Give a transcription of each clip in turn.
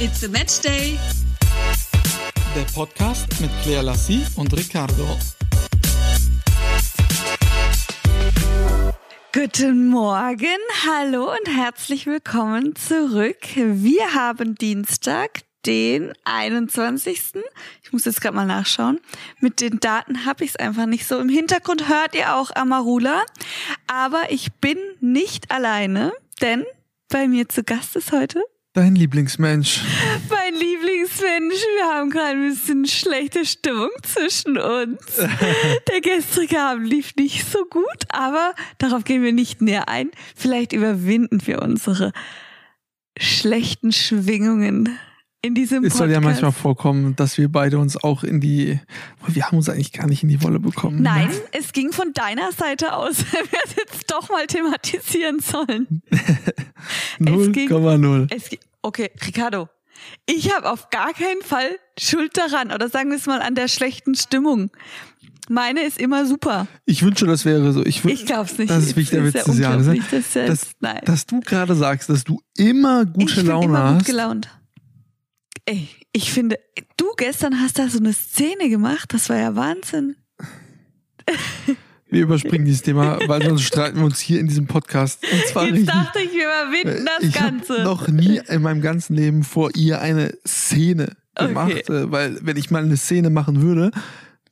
It's a Match Day. Der Podcast mit Claire Lassie und Ricardo. Guten Morgen, hallo und herzlich willkommen zurück. Wir haben Dienstag, den 21. Ich muss jetzt gerade mal nachschauen. Mit den Daten habe ich es einfach nicht so. Im Hintergrund hört ihr auch Amarula, aber ich bin nicht alleine, denn bei mir zu Gast ist heute Dein Lieblingsmensch. mein Lieblingsmensch. Wir haben gerade ein bisschen schlechte Stimmung zwischen uns. Der gestrige Abend lief nicht so gut, aber darauf gehen wir nicht näher ein. Vielleicht überwinden wir unsere schlechten Schwingungen in diesem Es Podcast. soll ja manchmal vorkommen, dass wir beide uns auch in die. Wir haben uns eigentlich gar nicht in die Wolle bekommen. Nein, Ne? es ging von deiner Seite aus. Wir hätten jetzt doch mal thematisieren sollen. es ging- 0,0. Es, ge- okay, Ricardo, ich habe auf gar keinen Fall Schuld daran oder sagen wir es mal an der schlechten Stimmung. Meine ist immer super. Ich wünsche, das wäre so. Ich, Ich glaub's nicht. Das ist wirklich der Das Witz ist des ja Jahres. ne? dass, dass du gerade sagst, dass du immer gute ich bin Laune immer gut hast. gelaunt. Ey, ich finde, du gestern hast da so eine Szene gemacht, das war ja Wahnsinn. Wir überspringen dieses Thema, weil sonst streiten wir uns hier in diesem Podcast. Und zwar Jetzt richtig. dachte ich, wir überwinden das ich habe Ganze. noch nie in meinem ganzen Leben vor ihr eine Szene gemacht, Okay. äh, weil wenn ich mal eine Szene machen würde,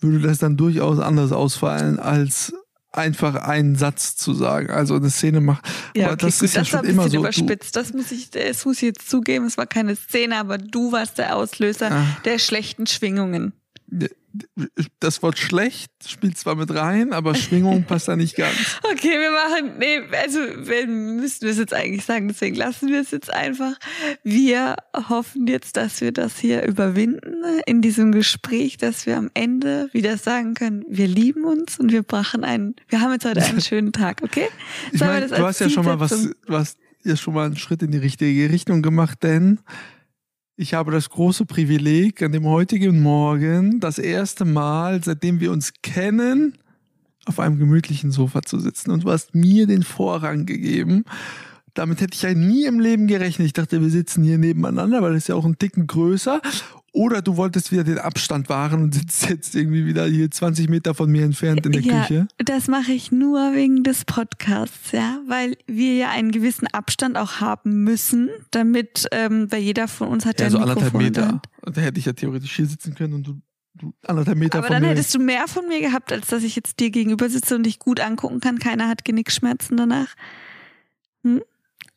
würde das dann durchaus anders ausfallen, als einfach einen Satz zu sagen. Also eine Szene machen. Ja, okay, das gut, ist ja das war schon ein immer bisschen so. Überspitzt. Das muss ich, das muss ich jetzt zugeben. Es war keine Szene, aber du warst der Auslöser Ah. der schlechten Schwingungen. Das Wort schlecht spielt zwar mit rein, aber Schwingung passt da nicht ganz. Okay, wir machen, nee, also wir müssten es jetzt eigentlich sagen, deswegen lassen wir es jetzt einfach. Wir hoffen jetzt, dass wir das hier überwinden in diesem Gespräch, dass wir am Ende wieder sagen können, wir lieben uns und wir brachen einen, wir haben jetzt heute einen schönen Tag, okay? Ich wir das du hast ja schon mal was, hast ja schon mal einen Schritt in die richtige Richtung gemacht, denn ich habe das große Privileg, an dem heutigen Morgen das erste Mal, seitdem wir uns kennen, auf einem gemütlichen Sofa zu sitzen. Und du hast mir den Vorrang gegeben. Damit hätte ich ja nie im Leben gerechnet. Ich dachte, wir sitzen hier nebeneinander, weil ist ja auch ein Ticken größer. Oder du wolltest wieder den Abstand wahren und sitzt jetzt irgendwie wieder hier 20 Meter von mir entfernt in der ja, Küche. das mache ich nur wegen des Podcasts, ja, weil wir ja einen gewissen Abstand auch haben müssen, damit, ähm, weil jeder von uns hat ja, Ja, so anderthalb Meter. Da hätte ich ja theoretisch hier sitzen können und du, du anderthalb Meter Aber von dann mir. hättest du mehr von mir gehabt, als dass ich jetzt dir gegenüber sitze und dich gut angucken kann. Keiner hat Genickschmerzen danach. Hm?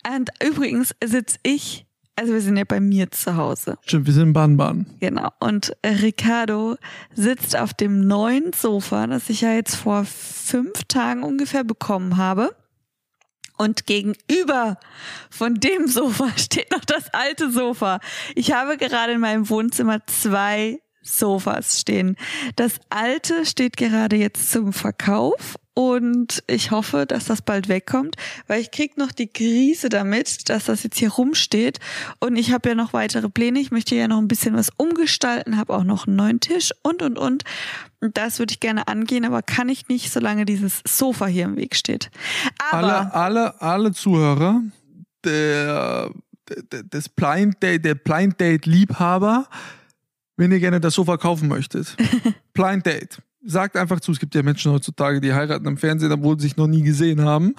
Und übrigens sitze ich, also wir sind ja bei mir zu Hause, Stimmt, wir sind in Baden-Baden. genau. Und Ricardo sitzt auf dem neuen Sofa, das ich ja jetzt vor fünf Tagen ungefähr bekommen habe. Und gegenüber von dem Sofa steht noch das alte Sofa. Ich habe gerade in meinem Wohnzimmer zwei Sofas stehen. Das alte steht gerade jetzt zum Verkauf und ich hoffe, dass das bald wegkommt, weil ich krieg noch die Krise damit, dass das jetzt hier rumsteht und ich habe ja noch weitere Pläne. Ich möchte ja noch ein bisschen was umgestalten, habe auch noch einen neuen Tisch und und und. Und das würde ich gerne angehen, aber kann ich nicht, solange dieses Sofa hier im Weg steht. Aber Alle, alle, alle Zuhörer der, der, des Blind Date, der Blind Date Liebhaber, wenn ihr gerne das Sofa kaufen möchtet. Blind Date. Sagt einfach zu, es gibt ja Menschen heutzutage, die heiraten im Fernsehen, obwohl sie sich noch nie gesehen haben.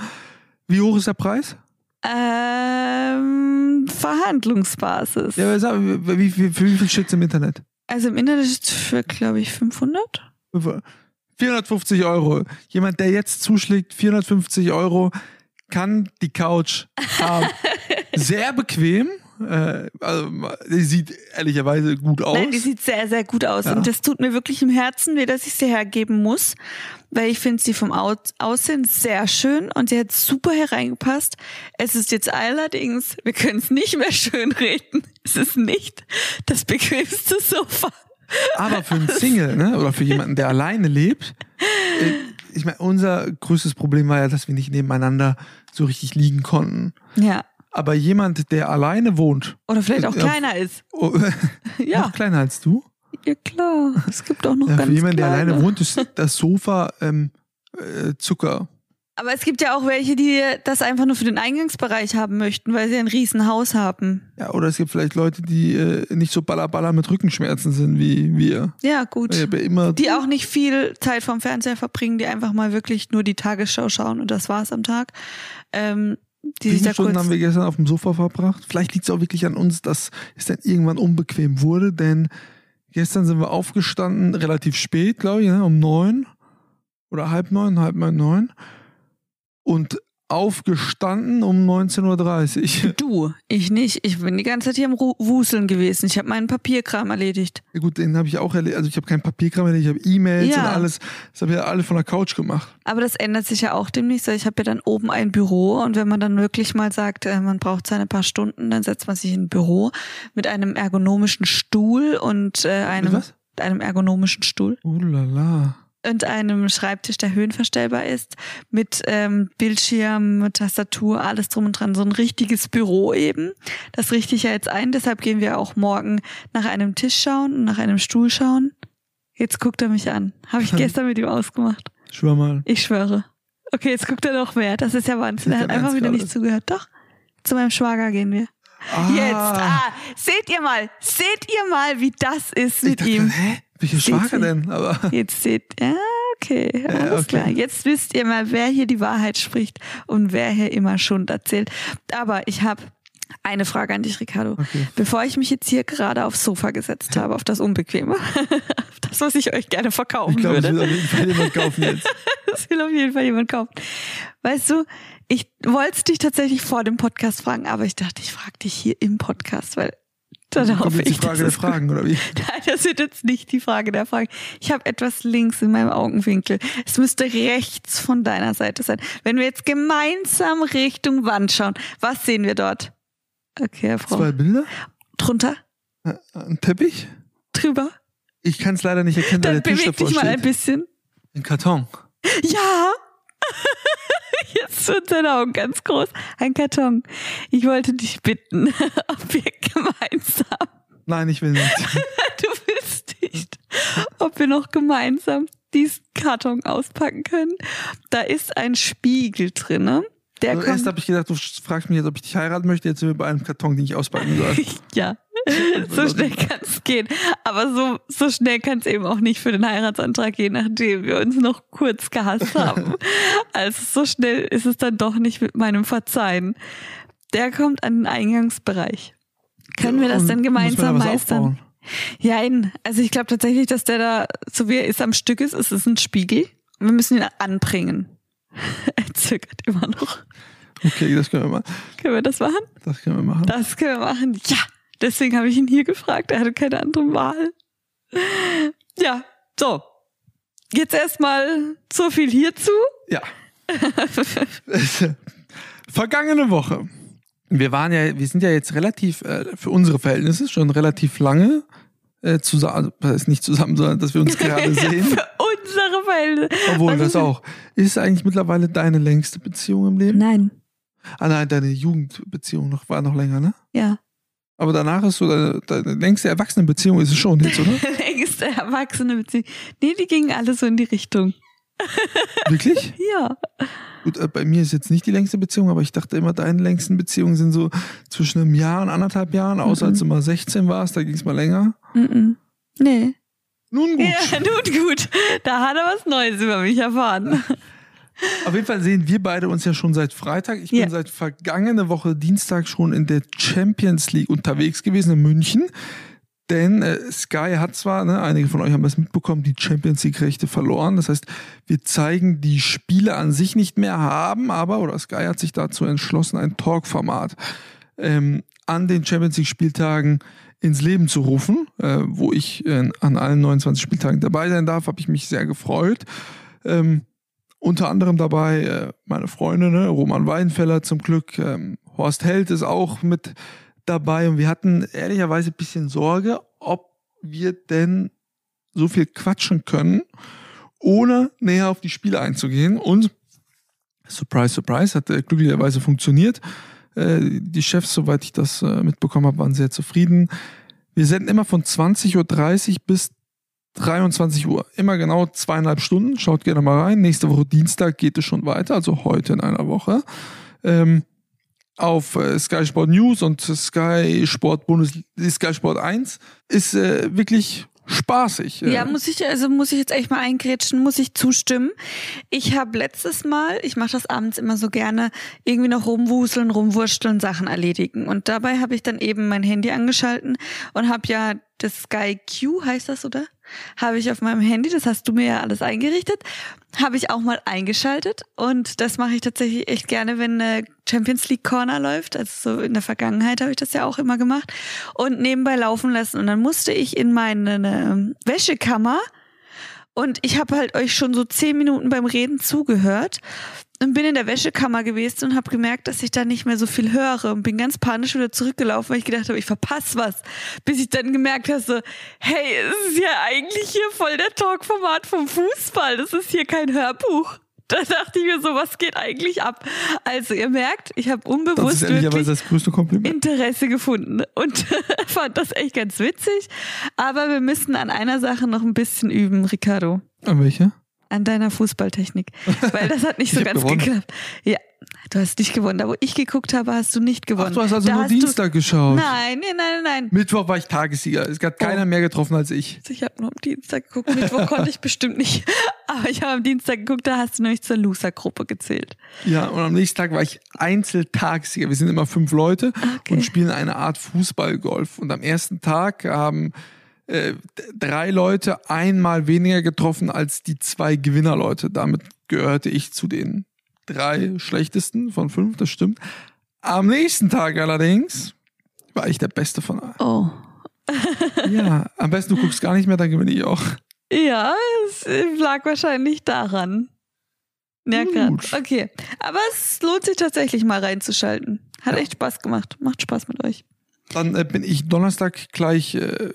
Wie hoch ist der Preis? ähm, Verhandlungsbasis. Ja, aber sag, wie, wie, für wie viel steht im Internet? Also im Internet ist es für, glaube ich, 500. 450 Euro. Jemand, der jetzt zuschlägt, 450 Euro, kann die Couch haben. Sehr bequem. Äh, also, die sieht ehrlicherweise gut aus. Nein, die sieht sehr, sehr gut aus. Ja. Und das tut mir wirklich im Herzen weh, dass ich sie hergeben muss, weil ich finde sie vom Au- Aussehen sehr schön und sie hat super hereingepasst. Es ist jetzt allerdings, wir können es nicht mehr schön reden. Es ist nicht das bequemste Sofa. Aber für einen Single, ne, oder für jemanden, der alleine lebt, äh, ich meine, unser größtes Problem war ja, dass wir nicht nebeneinander so richtig liegen konnten. Ja. Aber jemand, der alleine wohnt, Oder vielleicht auch Ja. kleiner ist. oh, Ja, noch kleiner als du, ja klar. Es gibt auch noch ja, ganz für jemanden, der alleine wohnt, ist das Sofa ähm, äh, Zucker. Aber es gibt ja auch welche, die das einfach nur für den Eingangsbereich haben möchten, weil sie ein Riesenhaus haben. Ja, oder es gibt vielleicht Leute, die äh, nicht so ballerballer mit Rückenschmerzen sind wie wir. Ja, gut. Ja immer Die auch nicht viel Zeit vorm Fernseher verbringen, die einfach mal wirklich nur die Tagesschau schauen und das war's am Tag. Ähm, die Sieben da Stunden haben wir gestern auf dem Sofa verbracht. Vielleicht liegt es auch wirklich an uns, dass es dann irgendwann unbequem wurde, denn gestern sind wir aufgestanden, relativ spät, glaube ich, ne, um neun oder halb neun, halb neun, neun. Und aufgestanden um 19.30 Uhr. Du, ich nicht. Ich bin die ganze Zeit hier am Ru Wuseln gewesen. Ich habe meinen Papierkram erledigt. Ja gut, den habe ich auch erledigt. Also ich habe kein Papierkram erledigt, ich habe E-Mails Ja. und alles. Das habe ich ja alle von der Couch gemacht. Aber das ändert sich ja auch demnächst. Ich habe ja dann oben ein Büro und wenn man dann wirklich mal sagt, äh, man braucht seine paar Stunden, dann setzt man sich in ein Büro mit einem ergonomischen Stuhl und äh, einem, was? einem ergonomischen Stuhl Oh la la. Und einem Schreibtisch, der höhenverstellbar ist, mit ähm, Bildschirm, mit Tastatur, alles drum und dran. So ein richtiges Büro eben. Das richte ich ja jetzt ein. Deshalb gehen wir auch morgen nach einem Tisch schauen und nach einem Stuhl schauen. Jetzt guckt er mich an. Habe ich gestern mit ihm ausgemacht. Schwör mal. Ich schwöre. Okay, jetzt guckt er noch mehr. Das ist ja Wahnsinn. Er hat einfach wieder nicht zugehört. Doch. Zu meinem Schwager gehen wir. Ah, Jetzt. Ah, seht ihr mal. Seht ihr mal, wie das ist mit dachte, ihm. hä? Welche Seht Schwager ihr? denn? Aber Jetzt seht, ja, okay, alles okay. klar. Jetzt wisst ihr mal, wer hier die Wahrheit spricht und wer hier immer Schund erzählt. Aber ich habe eine Frage an dich, Ricardo. Okay. Bevor ich mich jetzt hier gerade aufs Sofa gesetzt habe, auf das Unbequeme, auf das, was ich euch gerne ich verkaufen glaube, es würde. wird auf jeden Fall jemand kaufen jetzt. Das will auf jeden Fall jemand kaufen. Weißt du, ich wollte dich tatsächlich vor dem Podcast fragen, aber ich dachte, ich frage dich hier im Podcast, weil dann hoffe jetzt die ich, Frage der Fragen, oder wie? Nein, das wird jetzt nicht die Frage der Frage. Ich habe etwas links in meinem Augenwinkel. Es müsste rechts von deiner Seite sein. Wenn wir jetzt gemeinsam Richtung Wand schauen, was sehen wir dort? Okay, Herr Frau. Zwei Bilder? Drunter? Äh, Ein Teppich? Drüber? Ich kann es leider nicht erkennen, weil Dann der Tisch beweg davor dich mal ein bisschen. Ein Karton. Ja! Jetzt wird seine Augen ganz groß. Ein Karton. Ich wollte dich bitten, ob wir gemeinsam, Nein, ich will nicht. du willst nicht, ob wir noch gemeinsam diesen Karton auspacken können. Da ist ein Spiegel drinne. Der Also erst habe ich gedacht, du fragst mich jetzt, ob ich dich heiraten möchte. Jetzt sind wir bei einem Karton, den ich auspacken soll. ja, so schnell kann es gehen. Aber so, so schnell kann es eben auch nicht für den Heiratsantrag gehen, nachdem wir uns noch kurz gehasst haben. Also so schnell ist es dann doch nicht mit meinem Verzeihen. Der kommt an den Eingangsbereich. Können wir das denn gemeinsam da meistern? Ja, also ich glaube tatsächlich, dass der da, so wie er ist am Stück ist, es ist ein Spiegel. Und wir müssen ihn anbringen. er zögert immer noch. Okay, das können wir machen. Können wir das machen? Das können wir machen. Das können wir machen. Ja, deswegen habe ich ihn hier gefragt. Er hatte keine andere Wahl. Ja, so. Jetzt erstmal so viel hierzu. Ja. Vergangene Woche. Wir waren ja, wir sind ja jetzt relativ, äh, für unsere Verhältnisse schon relativ lange äh, zusammen, also das heißt nicht zusammen, sondern dass wir uns gerade sehen. Für Verhältnisse. Obwohl, das auch. Ist eigentlich mittlerweile deine längste Beziehung im Leben? Nein. Ah nein, deine Jugendbeziehung noch, war noch länger, ne? Ja. Aber danach ist so deine, deine längste Erwachsenenbeziehung ist es schon jetzt, oder? Längste erwachsene Beziehung. Nee, die gingen alle so in die Richtung. Wirklich? Ja. Gut, äh, bei mir ist jetzt nicht die längste Beziehung, aber ich dachte immer, deine längsten Beziehungen sind so zwischen einem Jahr und anderthalb Jahren, außer Mhm. als du mal 16 warst, da ging es mal länger. Mm-mm. Nee. Nun gut. Ja, nun gut. Da hat er was Neues über mich erfahren. Auf jeden Fall sehen wir beide uns ja schon seit Freitag. Ich Ja. bin seit vergangene Woche Dienstag schon in der Champions League unterwegs gewesen in München. Denn äh, Sky hat zwar, ne, einige von euch haben das mitbekommen, die Champions League-Rechte verloren. Das heißt, wir zeigen die Spiele an sich nicht mehr, haben aber, oder Sky hat sich dazu entschlossen, ein Talk-Format ähm, an den Champions League-Spieltagen ins Leben zu rufen, äh, wo ich äh, an allen 29 Spieltagen dabei sein darf, habe ich mich sehr gefreut. Ähm, unter anderem dabei äh, meine Freunde, ne? Roman Weidenfeller zum Glück, ähm, Horst Held ist auch mit dabei und wir hatten ehrlicherweise ein bisschen Sorge, ob wir denn so viel quatschen können, ohne näher auf die Spiele einzugehen und Surprise, Surprise, hat äh, glücklicherweise funktioniert. Äh, die Chefs, soweit ich das äh, mitbekommen habe, waren sehr zufrieden. Wir senden immer von 20.30 Uhr bis 23 Uhr. Immer genau zweieinhalb Stunden. Schaut gerne mal rein. Nächste Woche Dienstag geht es schon weiter, also heute in einer Woche. Ähm, auf äh, Sky Sport News und Sky Sport Bundes Sky Sport 1 ist äh, wirklich spaßig. Ja, muss ich, also muss ich jetzt echt mal eingrätschen, muss ich zustimmen. Ich habe letztes Mal, ich mache das abends immer so gerne, irgendwie noch rumwuseln, rumwursteln, Sachen erledigen. Und dabei habe ich dann eben mein Handy angeschalten und habe ja das Sky Q, heißt das, oder? Habe ich auf meinem Handy, das hast du mir ja alles eingerichtet, habe ich auch mal eingeschaltet. Und das mache ich tatsächlich echt gerne, wenn eine Champions League Corner läuft. Also so in der Vergangenheit habe ich das ja auch immer gemacht. Und nebenbei laufen lassen. Und dann musste ich in meine ähm, Wäschekammer. Und ich habe halt euch schon so zehn Minuten beim Reden zugehört und bin in der Wäschekammer gewesen und habe gemerkt, dass ich da nicht mehr so viel höre und bin ganz panisch wieder zurückgelaufen, weil ich gedacht habe, ich verpasse was. Bis ich dann gemerkt habe, so, hey, es ist ja eigentlich hier voll der Talkformat vom Fußball. Das ist hier kein Hörbuch. Da dachte ich mir so, was geht eigentlich ab? Also ihr merkt, ich habe unbewusst wirklich das größte Kompliment. Interesse gefunden und fand das echt ganz witzig. Aber wir müssen an einer Sache noch ein bisschen üben, Ricardo. An welche? An deiner Fußballtechnik. Weil das hat nicht so ganz gewonnen. geklappt. Ja, du hast nicht gewonnen. Da wo ich geguckt habe, hast du nicht gewonnen. Ach, du hast also da nur hast Dienstag geschaut. Du, nein, nein, nein, nein. Mittwoch war ich Tagessieger. Es hat keiner Oh. mehr getroffen als ich. Also Ich habe nur am Dienstag geguckt. Mittwoch konnte ich bestimmt nicht. Aber ich habe am Dienstag geguckt, da hast du nämlich zur Loser-Gruppe gezählt. Ja, und am nächsten Tag war ich Einzeltagssieger. Wir sind immer fünf Leute Okay. und spielen eine Art Fußballgolf. Und am ersten Tag haben äh, drei Leute einmal weniger getroffen als die zwei Gewinnerleute. Damit gehörte ich zu den drei schlechtesten von fünf, das stimmt. Am nächsten Tag allerdings war ich der Beste von allen. Oh. Ja, am besten du guckst gar nicht mehr, dann gewinne ich auch. Ja, es lag wahrscheinlich daran. Ja, Gut. Okay. Aber es lohnt sich tatsächlich mal reinzuschalten. Hat Ja. echt Spaß gemacht. Macht Spaß mit euch. Dann äh, bin ich Donnerstag gleich äh,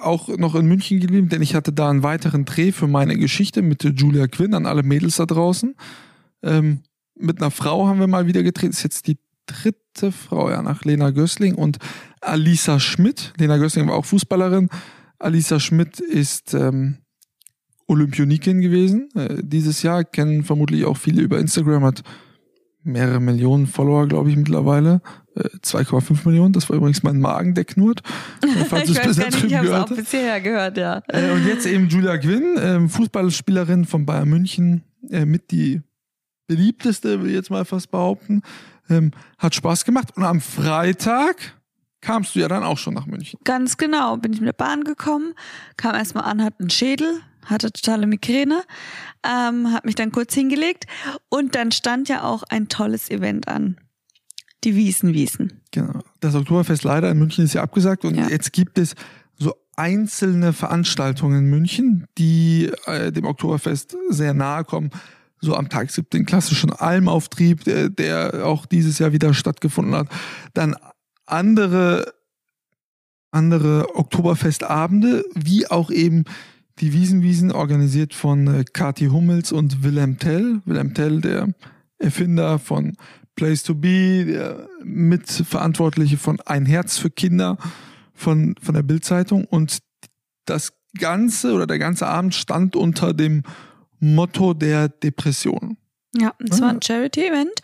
auch noch in München geblieben, denn ich hatte da einen weiteren Dreh für meine Geschichte mit Julia Quinn an alle Mädels da draußen. Ähm, mit einer Frau haben wir mal wieder gedreht. Ist jetzt die dritte Frau, ja, nach Lena Gößling und Alisa Schmidt. Lena Gößling war auch Fußballerin. Alisa Schmidt ist ähm, Olympionikin gewesen. Äh, dieses Jahr kennen vermutlich auch viele über Instagram, hat mehrere Millionen Follower, glaube ich, mittlerweile. Äh, 2,5 Millionen. Das war übrigens mein Magen, der knurrt. Äh, Falls ich weiß bisher gar nicht, ich habe es auch hast. bis hierher gehört, ja. Äh, und jetzt eben Julia Quinn, ähm, Fußballspielerin von Bayern München, äh, mit die beliebteste, will ich jetzt mal fast behaupten. Ähm, hat Spaß gemacht. Und am Freitag kamst du ja dann auch schon nach München. Ganz genau. Bin ich mit der Bahn gekommen, kam erstmal an, hatte einen Schädel, hatte totale Migräne, ähm, hab mich dann kurz hingelegt und dann stand ja auch ein tolles Event an. Die Wiesenwiesen. Genau. Das Oktoberfest leider in München ist ja abgesagt und Ja. jetzt gibt es so einzelne Veranstaltungen in München, die äh, dem Oktoberfest sehr nahe kommen. So am Tag 7 den klassischen Almauftrieb, der, der auch dieses Jahr wieder stattgefunden hat. Dann andere, andere Oktoberfestabende, wie auch eben die Wiesenwiesen, organisiert von äh, Kati Hummels und Wilhelm Tell. Wilhelm Tell, der Erfinder von Place to Be, der Mitverantwortliche von Ein Herz für Kinder von, von der Bildzeitung. Und das Ganze oder der ganze Abend stand unter dem Motto der Depression. Ja, es war Ah. ein Charity-Event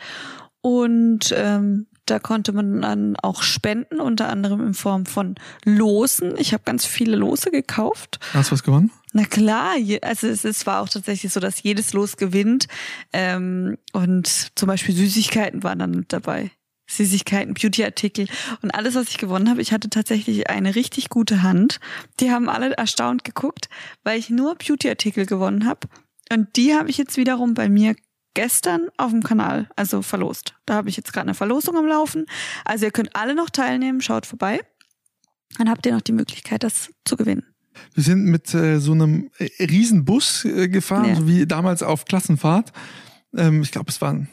und ähm, da konnte man dann auch spenden, unter anderem in Form von Losen. Ich habe ganz viele Lose gekauft. Hast du was gewonnen? Na klar, also es, es war auch tatsächlich so, dass jedes Los gewinnt. Ähm, und zum Beispiel Süßigkeiten waren dann mit dabei. Süßigkeiten, Beautyartikel und alles, was ich gewonnen habe. Ich hatte tatsächlich eine richtig gute Hand. Die haben alle erstaunt geguckt, weil ich nur Beautyartikel gewonnen habe. Und die habe ich jetzt wiederum bei mir gestern auf dem Kanal, also verlost. Da habe ich jetzt gerade eine Verlosung am Laufen. Also ihr könnt alle noch teilnehmen, schaut vorbei. Dann habt ihr noch die Möglichkeit, das zu gewinnen. Wir sind mit äh, so einem äh, Riesenbus äh, gefahren, Ja. so wie damals auf Klassenfahrt. Ähm, ich glaube, es waren,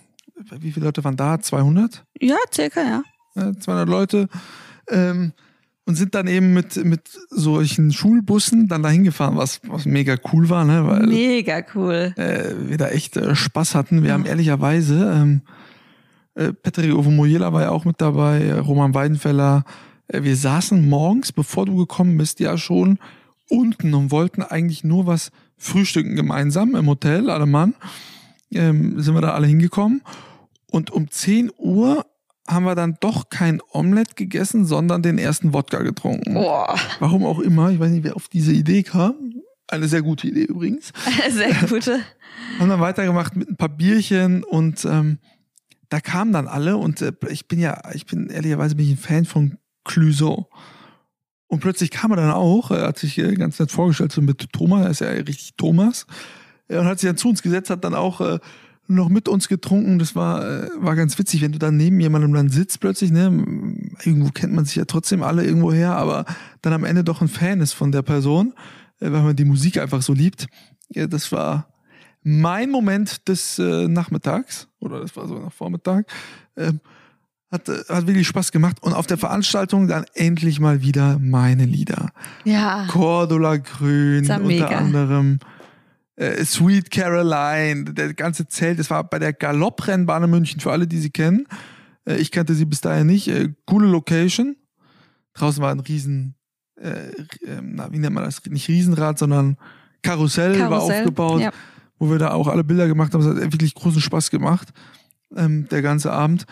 wie viele Leute waren da? 200? Ja, circa, ja. äh, 200 Leute. Ähm, und sind dann eben mit, mit solchen Schulbussen dann dahin gefahren, was, was mega cool war, ne? weil Mega cool. äh, wir da echt äh, Spaß hatten. Wir haben ehrlicherweise, ähm, äh, Petri Ovomoyela war ja auch mit dabei, Roman Weidenfeller. Wir saßen morgens, bevor du gekommen bist, ja schon unten und wollten eigentlich nur was frühstücken gemeinsam im Hotel, alle Mann. Ähm, sind wir da alle hingekommen. Und um 10 Uhr haben wir dann doch kein Omelett gegessen, sondern den ersten Wodka getrunken. Boah, Warum auch immer, ich weiß nicht, wer auf diese Idee kam. Eine sehr gute Idee übrigens. sehr gute. Haben dann weitergemacht mit ein paar Bierchen und ähm, da kamen dann alle und äh, ich bin ja, ich bin ehrlicherweise bin ich ein Fan von Clouseau. Und plötzlich kam er dann auch, er hat sich äh, ganz nett vorgestellt, so mit Thomas, er ist ja richtig Thomas. Und hat sich dann zu uns gesetzt, hat dann auch äh, noch mit uns getrunken. Das war, äh, war ganz witzig, wenn du dann neben jemandem dann sitzt plötzlich, ne? Irgendwo kennt man sich ja trotzdem alle irgendwo her, aber dann am Ende doch ein Fan ist von der Person, weil man die Musik einfach so liebt. Ja, das war mein Moment des Nachmittags, oder das war so nach Vormittag. Ähm, hat, hat wirklich Spaß gemacht. Und auf der Veranstaltung dann endlich mal wieder meine Lieder. Ja. Cordula Grün, unter mega. anderem äh, Sweet Caroline, der ganze Zelt. Das war bei der Galopprennbahn in München, für alle, die sie kennen. Äh, ich kannte sie bis dahin nicht. Äh, coole Location. Draußen war ein riesen, äh, ähm, na, wie nennt man das? Nicht Riesenrad, sondern Karussell, war Karussell, aufgebaut, ja. wo wir da auch alle Bilder gemacht haben. Es hat wirklich großen Spaß gemacht, ähm, der ganze Abend.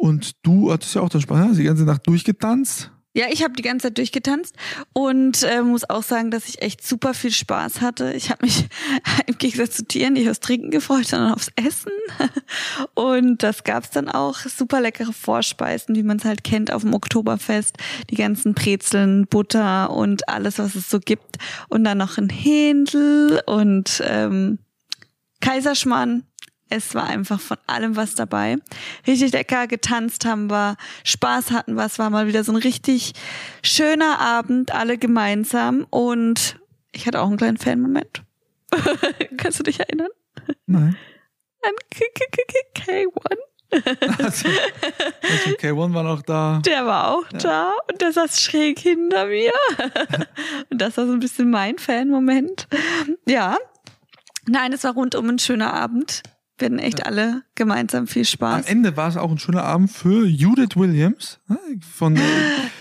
Und du hattest ja auch dann Spaß, hast die ganze Nacht durchgetanzt. Ja, ich habe die ganze Zeit durchgetanzt und äh, muss auch sagen, dass ich echt super viel Spaß hatte. Ich habe mich im Gegensatz zu Tieren nicht aufs Trinken gefreut, sondern aufs Essen. Und das gab's dann auch. Super leckere Vorspeisen, wie man es halt kennt auf dem Oktoberfest. Die ganzen Brezeln, Butter und alles, was es so gibt. Und dann noch ein Händel und ähm, Kaiserschmarrn. Es war einfach von allem was dabei. Richtig lecker getanzt haben wir, Spaß hatten wir. Es war mal wieder so ein richtig schöner Abend, alle gemeinsam. Und ich hatte auch einen kleinen Fan-Moment. Kannst du dich erinnern? Nein. An K K K K K1. Also, also K1 war noch da. Der war auch da und der saß schräg hinter mir. und das war so ein bisschen mein Fan-Moment. Ja. Nein, es war rundum ein schöner Abend. Wir hatten echt alle gemeinsam viel Am Spaß. Ende war es auch ein schöner Abend für Judith Williams ne, von äh,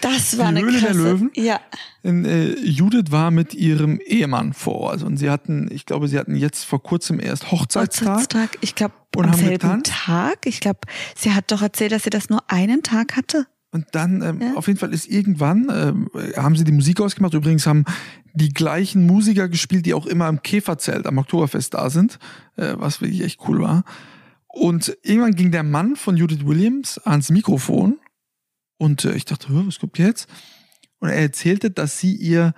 Das war eine Höhle der. Löwen? Ja. in, äh, Judith war mit ihrem Ehemann vor Ort und sie hatten, ich glaube, sie hatten jetzt vor kurzem erst Hochzeitstag. Hochzeitstag. Ich glaube, Und am selben getanzt? Tag. Ich glaube, sie hat doch erzählt, dass sie das nur einen Tag hatte. Und dann, ähm, Ja. auf jeden Fall ist irgendwann, ähm, haben sie die Musik ausgemacht. Übrigens haben die gleichen Musiker gespielt, die auch immer im Käferzelt am Oktoberfest da sind, äh, was wirklich echt cool war. Und irgendwann ging der Mann von Judith Williams ans Mikrofon und äh, ich dachte, "Hä, was kommt jetzt? Und er erzählte, dass sie ihr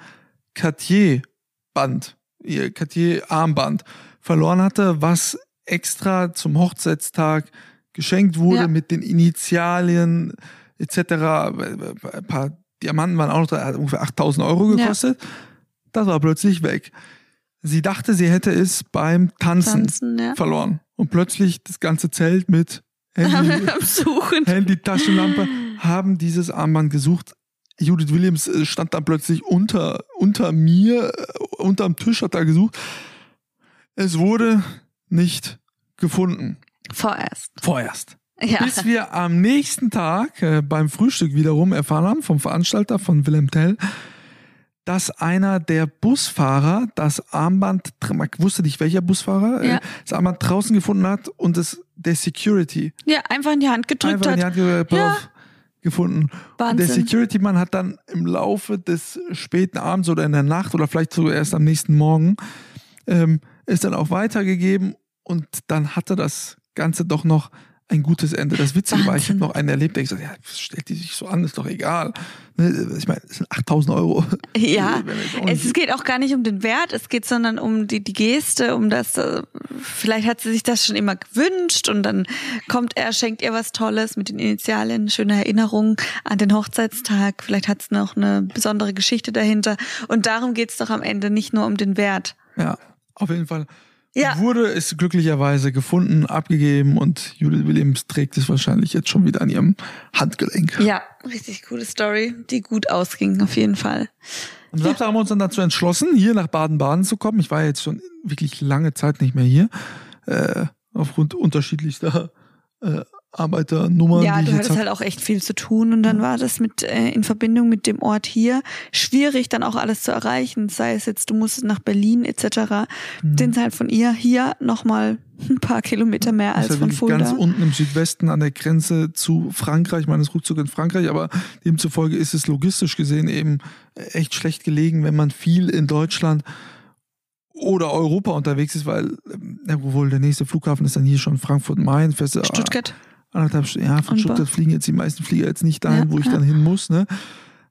Cartier-Band, ihr Cartier-Armband verloren hatte, was extra zum Hochzeitstag geschenkt wurde Ja. mit den Initialien etc. Ein paar Diamanten waren auch noch da, hat ungefähr 8000 Euro Ja. gekostet. Das war plötzlich weg. Sie dachte, sie hätte es beim Tanzen, Tanzen, ja. verloren. Und plötzlich das ganze Zelt mit Handy. Handy, Taschenlampe haben dieses Armband gesucht. Judith Williams äh, stand dann plötzlich unter, unter mir, äh, unterm Tisch, hat da gesucht. Es wurde nicht gefunden. Vorerst. Vorerst. Ja. Bis wir am nächsten Tag äh, beim Frühstück wiederum erfahren haben vom Veranstalter von Willem Tell, dass einer der Busfahrer das Armband, man wusste nicht welcher Busfahrer, Ja. äh, das Armband draußen gefunden hat und es der Security ja, einfach in die Hand gedrückt einfach in die hat. Hand ge- pass Ja. auf, gefunden. Und der Wahnsinn. Security-Mann hat dann im Laufe des späten Abends oder in der Nacht oder vielleicht sogar erst am nächsten Morgen ähm, ist dann auch weitergegeben und dann hatte das Ganze doch noch ein gutes Ende. Das Witzige war, ich habe noch einen erlebt, der gesagt hat, ja, stellt die sich so an, ist doch egal. Ne, Ich meine, es sind 8000 Euro. Ja, es geht auch gar nicht um den Wert, es geht sondern um die, die Geste, um das, äh, vielleicht hat sie sich das schon immer gewünscht und dann kommt er, schenkt ihr was Tolles mit den Initialien, schöne Erinnerung an den Hochzeitstag, vielleicht hat es noch eine besondere Geschichte dahinter und darum geht's doch am Ende nicht nur um den Wert. Ja, auf jeden Fall. Ja. Wurde es glücklicherweise gefunden, abgegeben und Judith Williams trägt es wahrscheinlich jetzt schon wieder an ihrem Handgelenk. Ja, richtig coole Story, die gut ausging, auf jeden Fall. Am Samstag haben wir uns dann dazu entschlossen, hier nach Baden-Baden zu kommen. Ich war jetzt schon wirklich lange Zeit nicht mehr hier, äh, aufgrund unterschiedlichster äh, Arbeiternummern. Ja, du hattest halt auch echt viel zu tun und dann war das mit äh, in Verbindung mit dem Ort hier schwierig, dann auch alles zu erreichen. Sei es jetzt, du musstest nach Berlin etc. Mhm. Den halt von ihr hier nochmal ein paar Kilometer mehr als ja von wirklich ganz Fulda. unten im Südwesten an der Grenze zu Frankreich, meines Rückzug in Frankreich, aber demzufolge ist es logistisch gesehen eben echt schlecht gelegen, wenn man viel in Deutschland oder Europa unterwegs ist, weil, ähm, ja, wohl der nächste Flughafen ist dann hier schon Frankfurt-Main, fährst du Stuttgart. Anderthalb Stunden. Ja, von Und Stuttgart fliegen jetzt die meisten Flieger jetzt nicht dahin, Ja, wo ich ja. dann hin muss, ne?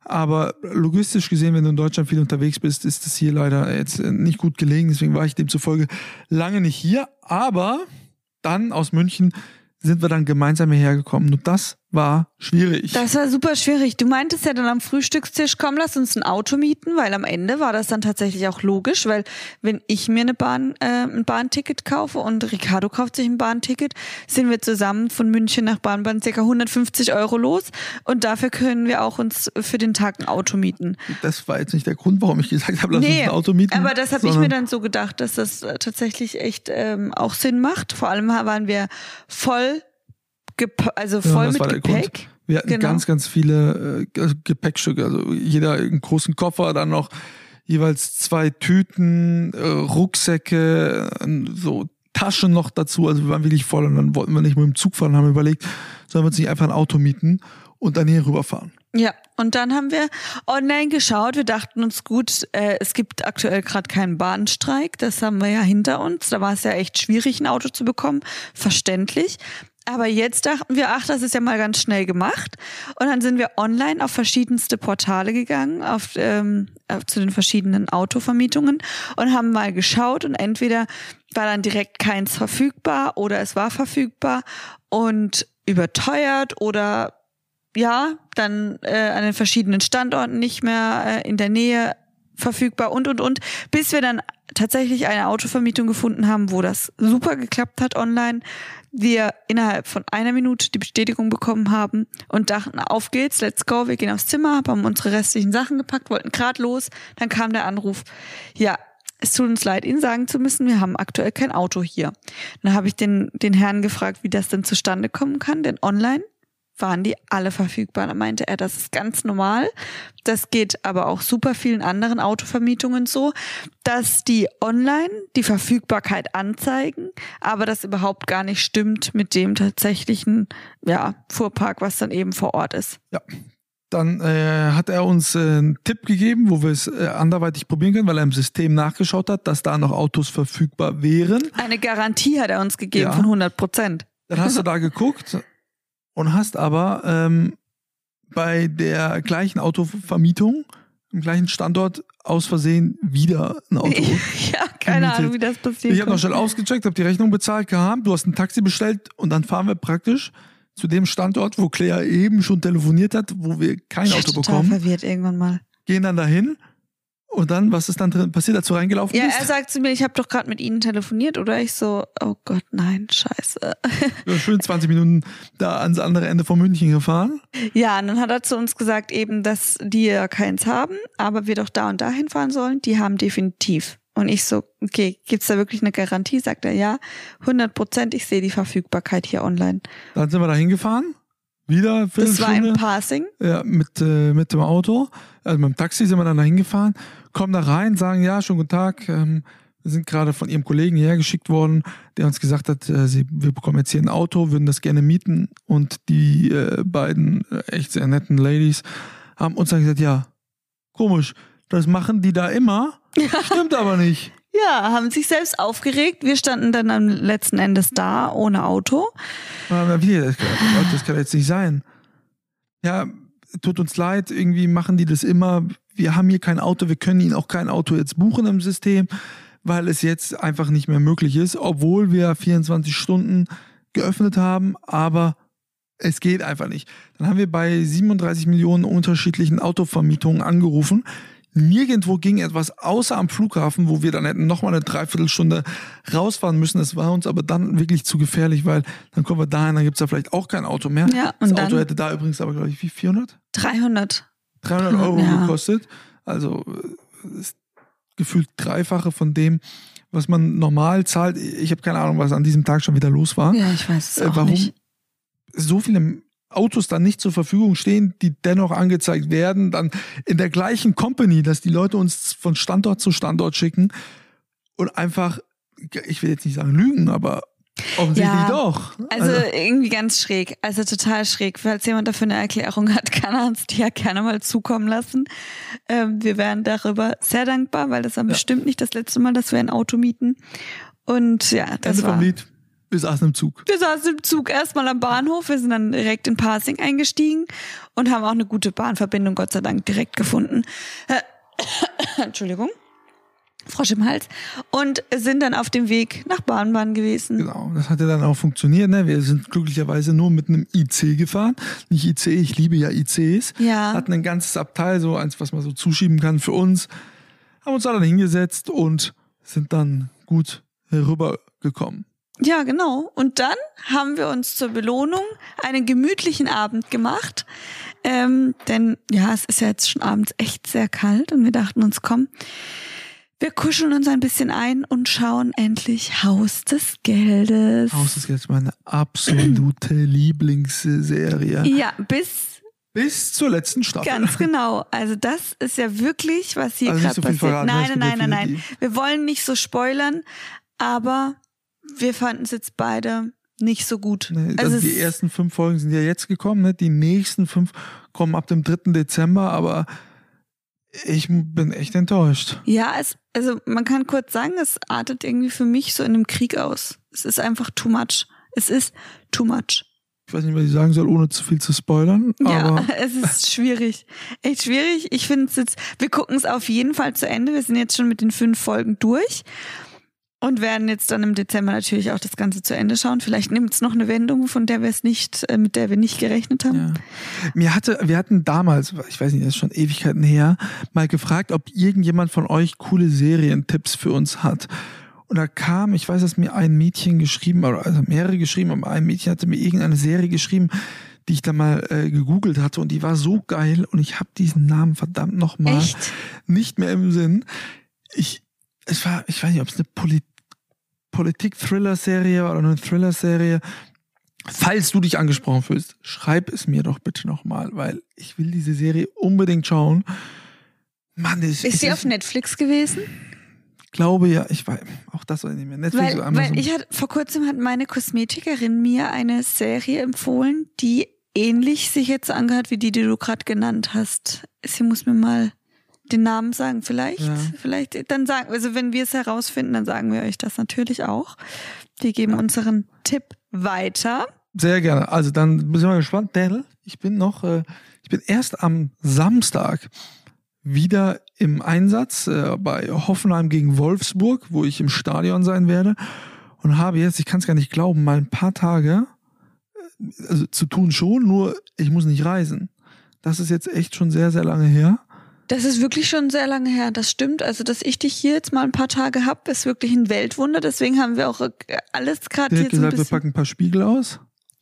Aber logistisch gesehen, wenn du in Deutschland viel unterwegs bist, ist es hier leider jetzt äh, nicht gut gelegen. Deswegen war ich demzufolge lange nicht hier. Aber dann aus München sind wir dann gemeinsam hierher gekommen. Nur das war schwierig. Das war super schwierig. Du meintest ja dann am Frühstückstisch, komm, lass uns ein Auto mieten, weil am Ende war das dann tatsächlich auch logisch, weil wenn ich mir eine Bahn, äh, ein Bahnticket kaufe und Ricardo kauft sich ein Bahnticket, sind wir zusammen von München nach Bahnbahn ca. 150 Euro los und dafür können wir auch uns für den Tag ein Auto mieten. das war jetzt nicht der Grund, warum ich gesagt habe, lass uns ein Auto mieten. aber das habe ich mir dann so gedacht, dass das äh, tatsächlich echt ähm, auch Sinn macht. Vor allem waren wir voll, also Ja, voll das mit. Gepäck. Wir hatten Genau. ganz, ganz viele äh, also Gepäckstücke. Also jeder einen großen Koffer, dann noch jeweils zwei Tüten, äh, Rucksäcke, äh, so Taschen noch dazu. Also wir waren wirklich voll und dann wollten wir nicht mit dem Zug fahren, haben überlegt, sollen wir uns nicht einfach ein Auto mieten und dann hier rüberfahren. Ja, und dann haben wir online geschaut. Wir dachten uns gut, äh, es gibt aktuell gerade keinen Bahnstreik. Das haben wir ja hinter uns. Da war es ja echt schwierig, ein Auto zu bekommen. Verständlich. Aber jetzt dachten wir, ach, das ist ja mal ganz schnell gemacht. Und dann sind wir online auf verschiedenste Portale gegangen, auf, ähm, zu den verschiedenen Autovermietungen und haben mal geschaut und entweder war dann direkt keins verfügbar oder es war verfügbar und überteuert oder ja, dann äh, an den verschiedenen Standorten nicht mehr äh, in der Nähe verfügbar und und und, bis wir dann tatsächlich eine Autovermietung gefunden haben, wo das super geklappt hat online. Wir innerhalb von einer Minute die Bestätigung bekommen haben und dachten, auf geht's, let's go, wir gehen aufs Zimmer, haben unsere restlichen Sachen gepackt, wollten grad los, dann kam der Anruf, ja, es tut uns leid, Ihnen sagen zu müssen, wir haben aktuell kein Auto hier. Dann habe ich den, den Herrn gefragt, wie das denn zustande kommen kann, denn online waren die alle verfügbar. Da meinte er, das ist ganz normal. Das geht aber auch super vielen anderen Autovermietungen so, dass die online die Verfügbarkeit anzeigen, aber das überhaupt gar nicht stimmt mit dem tatsächlichen ja, Fuhrpark, was dann eben vor Ort ist. Ja. Dann äh, hat er uns äh, einen Tipp gegeben, wo wir es äh, anderweitig probieren können, weil er im System nachgeschaut hat, dass da noch Autos verfügbar wären. Eine Garantie hat er uns gegeben Ja. von 100 Prozent. Dann hast du da geguckt und hast aber ähm, bei der gleichen Autovermietung, im gleichen Standort, aus Versehen wieder ein Auto. ja, keine gemietet. Ahnung, wie das passiert. Ich habe noch schnell ausgecheckt, habe die Rechnung bezahlt gehabt, du hast ein Taxi bestellt und dann fahren wir praktisch zu dem Standort, wo Claire eben schon telefoniert hat, wo wir kein ich Auto bekommen, verwirrt irgendwann mal. gehen dann dahin und dann, was ist dann drin passiert, als du reingelaufen Ja, bist? er sagt zu mir, ich habe doch gerade mit Ihnen telefoniert, oder? Ich so, oh Gott, nein, scheiße. Wir sind schön 20 Minuten da ans andere Ende von München gefahren. Ja, und dann hat er zu uns gesagt eben, dass die ja keins haben, aber wir doch da und da hinfahren sollen. Die haben definitiv. Und ich so, okay, gibt's da wirklich eine Garantie? Sagt er, ja, 100 Prozent, ich sehe die Verfügbarkeit hier online. Dann sind wir da hingefahren. Wieder Das war im Passing. Ja, mit, äh, mit dem Auto, also mit dem Taxi sind wir dann da hingefahren, kommen da rein, sagen, ja, schönen guten Tag, ähm, wir sind gerade von Ihrem Kollegen hierher geschickt worden, der uns gesagt hat, äh, sie, wir bekommen jetzt hier ein Auto, würden das gerne mieten und die äh, beiden äh, echt sehr netten Ladies haben uns dann gesagt, ja, komisch, das machen die da immer, stimmt aber nicht. Ja, haben sich selbst aufgeregt. Wir standen dann am letzten Endes da, ohne Auto. Leute, das kann jetzt nicht sein. Ja, tut uns leid, irgendwie machen die das immer. Wir haben hier kein Auto, wir können ihnen auch kein Auto jetzt buchen im System, weil es jetzt einfach nicht mehr möglich ist, obwohl wir 24 Stunden geöffnet haben, aber es geht einfach nicht. Dann haben wir bei 37 Millionen unterschiedlichen Autovermietungen angerufen. Nirgendwo ging etwas außer am Flughafen, wo wir dann hätten nochmal eine Dreiviertelstunde rausfahren müssen. Das war uns aber dann wirklich zu gefährlich, weil dann kommen wir dahin, dann gibt's da vielleicht auch kein Auto mehr. Ja, das und Auto dann- hätte da übrigens aber, glaube ich, wie 400? 300. 300 Euro Ja. gekostet. Also äh, ist gefühlt dreifache von dem, was man normal zahlt. Ich habe keine Ahnung, was an diesem Tag schon wieder los war. Ja, ich weiß es Äh, auch warum nicht. so viele Autos dann nicht zur Verfügung stehen, die dennoch angezeigt werden, dann in der gleichen Company, dass die Leute uns von Standort zu Standort schicken und einfach, ich will jetzt nicht sagen lügen, aber offensichtlich Ja, doch. Also irgendwie ganz schräg, also total schräg. Falls jemand dafür eine Erklärung hat, kann er uns die ja gerne mal zukommen lassen. Ähm, wir wären darüber sehr dankbar, weil das war bestimmt nicht das letzte Mal, dass wir ein Auto mieten. Und ja, das Ende war. vom Lied. Wir saßen im Zug. Wir saßen im Zug erstmal am Bahnhof, wir sind dann direkt in Parsing eingestiegen und haben auch eine gute Bahnverbindung, Gott sei Dank, direkt gefunden. Entschuldigung. Frosch im Hals. Und sind dann auf dem Weg nach Bahnbahn gewesen. Genau, das hat ja dann auch funktioniert. Ne? Wir sind glücklicherweise nur mit einem IC gefahren. Nicht IC, ich liebe ja ICs. Ja. Hatten ein ganzes Abteil, so eins, was man so zuschieben kann für uns. Haben uns da dann hingesetzt und sind dann gut herübergekommen. Ja, genau. Und dann haben wir uns zur Belohnung einen gemütlichen Abend gemacht. Ähm, denn ja, es ist ja jetzt schon abends echt sehr kalt und wir dachten uns, komm, wir kuscheln uns ein bisschen ein und schauen endlich Haus des Geldes. Haus ist jetzt meine absolute Lieblingsserie. Ja, bis Bis zur letzten Staffel. ganz genau. Also das ist ja wirklich, was hier Also gerade so passiert. verraten, nein, nein, nein, nein, nein. Wir wollen nicht so spoilern, aber wir fanden es jetzt beide nicht so gut. Ne, Also, es die ersten fünf Folgen sind ja jetzt gekommen, ne? die nächsten fünf kommen ab dem 3. Dezember, aber ich bin echt enttäuscht. Ja, es, also man kann kurz sagen, es artet irgendwie für mich so in einem Krieg aus. Es ist einfach too much. Es ist too much. Ich weiß nicht, was ich sagen soll, ohne zu viel zu spoilern, ja, es ist schwierig. Echt schwierig. Ich finde es jetzt, wir gucken es auf jeden Fall zu Ende. Wir sind jetzt schon mit den fünf Folgen durch und werden jetzt dann im Dezember natürlich auch das Ganze zu Ende schauen. Vielleicht nimmt es noch eine Wendung, von der wir es nicht, äh, mit der wir nicht gerechnet haben. Ja. Mir hatte, wir hatten damals, ich weiß nicht, das ist schon Ewigkeiten her, mal gefragt, ob irgendjemand von euch coole Serientipps für uns hat. Und da kam, ich weiß, dass mir ein Mädchen geschrieben, oder also mehrere geschrieben, aber ein Mädchen hatte mir irgendeine Serie geschrieben, die ich da mal äh, gegoogelt hatte und die war so geil und ich habe diesen Namen verdammt nochmal nicht mehr im Sinn. Ich, es war, ich weiß nicht, ob es eine Polit Politik-Thriller-Serie war oder eine Thriller-Serie. Falls du dich angesprochen fühlst, schreib es mir doch bitte nochmal, weil ich will diese Serie unbedingt schauen. Mann, Ist es sie auf Netflix gewesen? Ich glaube ja, ich weiß, auch das ich nicht mehr. Netflix Weil, weil ich hatte, vor kurzem hat meine Kosmetikerin mir eine Serie empfohlen, die ähnlich sich jetzt angehört wie die, die du gerade genannt hast. Sie muss mir mal den Namen sagen, vielleicht. Ja. Vielleicht, dann sagen, also wenn wir es herausfinden, dann sagen wir euch das natürlich auch. Wir geben unseren Tipp weiter. Sehr gerne. Also dann sind wir gespannt. Daniel, ich bin noch, äh, ich bin erst am Samstag wieder im Einsatz äh, bei Hoffenheim gegen Wolfsburg, wo ich im Stadion sein werde und habe jetzt, ich kann es gar nicht glauben, mal ein paar Tage, äh, also zu tun schon, nur ich muss nicht reisen. Das ist jetzt echt schon sehr, sehr lange her. Das ist wirklich schon sehr lange her, das stimmt. Also, dass ich dich hier jetzt mal ein paar Tage hab, ist wirklich ein Weltwunder. Deswegen haben wir auch äh, alles gerade jetzt gesagt, ein wir bisschen... packen ein paar Spiegel aus.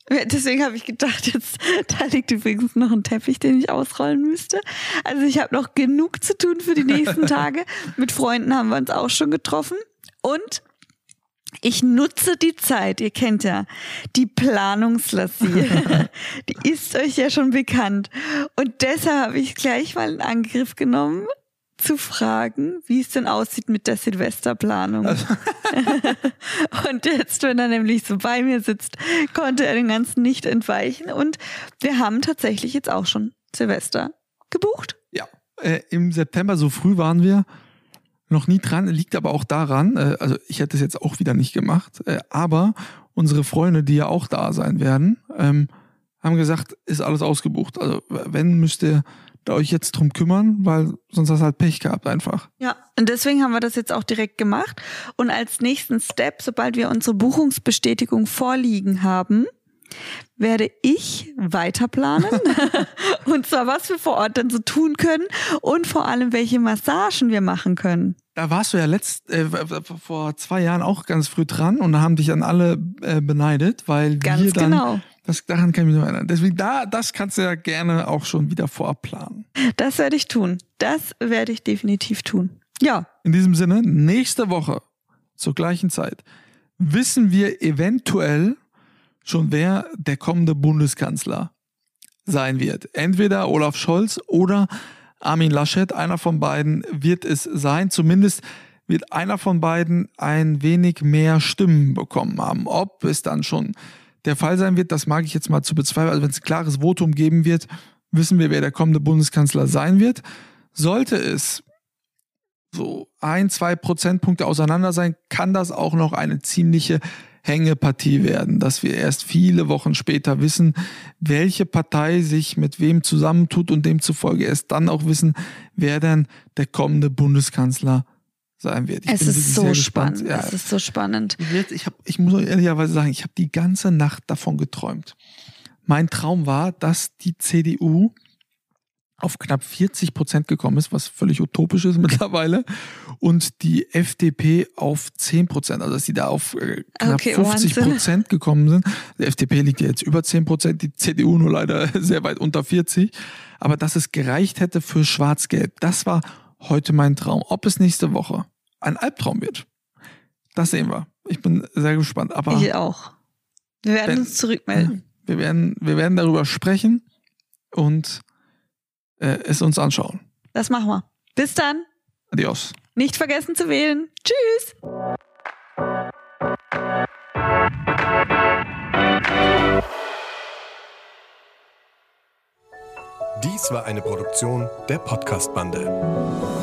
Deswegen habe ich gedacht, jetzt da liegt übrigens noch ein Teppich, den ich ausrollen müsste. Also ich habe noch genug zu tun für die nächsten Tage. Mit Freunden haben wir uns auch schon getroffen und ich nutze die Zeit, ihr kennt ja die Planungslassie. die ist euch ja schon bekannt. Und deshalb habe ich gleich mal in Angriff genommen, zu fragen, wie es denn aussieht mit der Silvesterplanung. und jetzt, wenn er nämlich so bei mir sitzt, konnte er dem Ganzen nicht entweichen. Und wir haben tatsächlich jetzt auch schon Silvester gebucht. Ja. Äh, Im September, so früh waren wir noch nie dran, liegt aber auch daran, äh, also ich hätte es jetzt auch wieder nicht gemacht, äh, aber unsere Freunde, die ja auch da sein werden, ähm, haben gesagt, ist alles ausgebucht. Also wenn, müsst ihr da euch jetzt drum kümmern, weil sonst hast du halt Pech gehabt einfach. Ja. Und deswegen haben wir das jetzt auch direkt gemacht. Und als nächsten Step, sobald wir unsere Buchungsbestätigung vorliegen haben, werde ich weiter planen. und zwar, was wir vor Ort dann so tun können und vor allem, welche Massagen wir machen können. Da warst du ja letzt, äh, vor zwei Jahren auch ganz früh dran und da haben dich dann alle äh, beneidet, weil Ganz wir dann, genau. das, daran kann ich mich noch erinnern. Deswegen, da, das kannst du ja gerne auch schon wieder vorab planen. Das werde ich tun. Das werde ich definitiv tun. Ja. In diesem Sinne, nächste Woche zur gleichen Zeit wissen wir eventuell schon, wer der kommende Bundeskanzler sein wird. Entweder Olaf Scholz oder Armin Laschet. Einer von beiden wird es sein. Zumindest wird einer von beiden ein wenig mehr Stimmen bekommen haben. Ob es dann schon der Fall sein wird, das mag ich jetzt mal zu bezweifeln. Also wenn es ein klares Votum geben wird, wissen wir, wer der kommende Bundeskanzler sein wird. Sollte es so ein, zwei Prozentpunkte auseinander sein, kann das auch noch eine ziemliche Hängepartie werden, dass wir erst viele Wochen später wissen, welche Partei sich mit wem zusammentut und demzufolge erst dann auch wissen, wer denn der kommende Bundeskanzler sein wird. Ich es ist so spannend. Ja, es ist so spannend. Ich, ich, hab, ich muss ehrlicherweise sagen, ich habe die ganze Nacht davon geträumt. Mein Traum war, dass die CDU auf knapp 40 Prozent gekommen ist, was völlig utopisch ist mittlerweile, und die FDP auf 10 Prozent, also dass sie da auf äh, knapp okay, 50 Prozent gekommen sind. Die FDP liegt ja jetzt über 10 Prozent, die CDU nur leider sehr weit unter 40, aber dass es gereicht hätte für Schwarz-Gelb, das war heute mein Traum. Ob es nächste Woche ein Albtraum wird, das sehen wir. Ich bin sehr gespannt. Aber ich auch. Wir werden wenn, uns zurückmelden. Wir werden, wir werden darüber sprechen und äh, es uns anschauen. Das machen wir. Bis dann. Adios. Nicht vergessen zu wählen. Tschüss. Dies war eine Produktion der Podcast-Bande.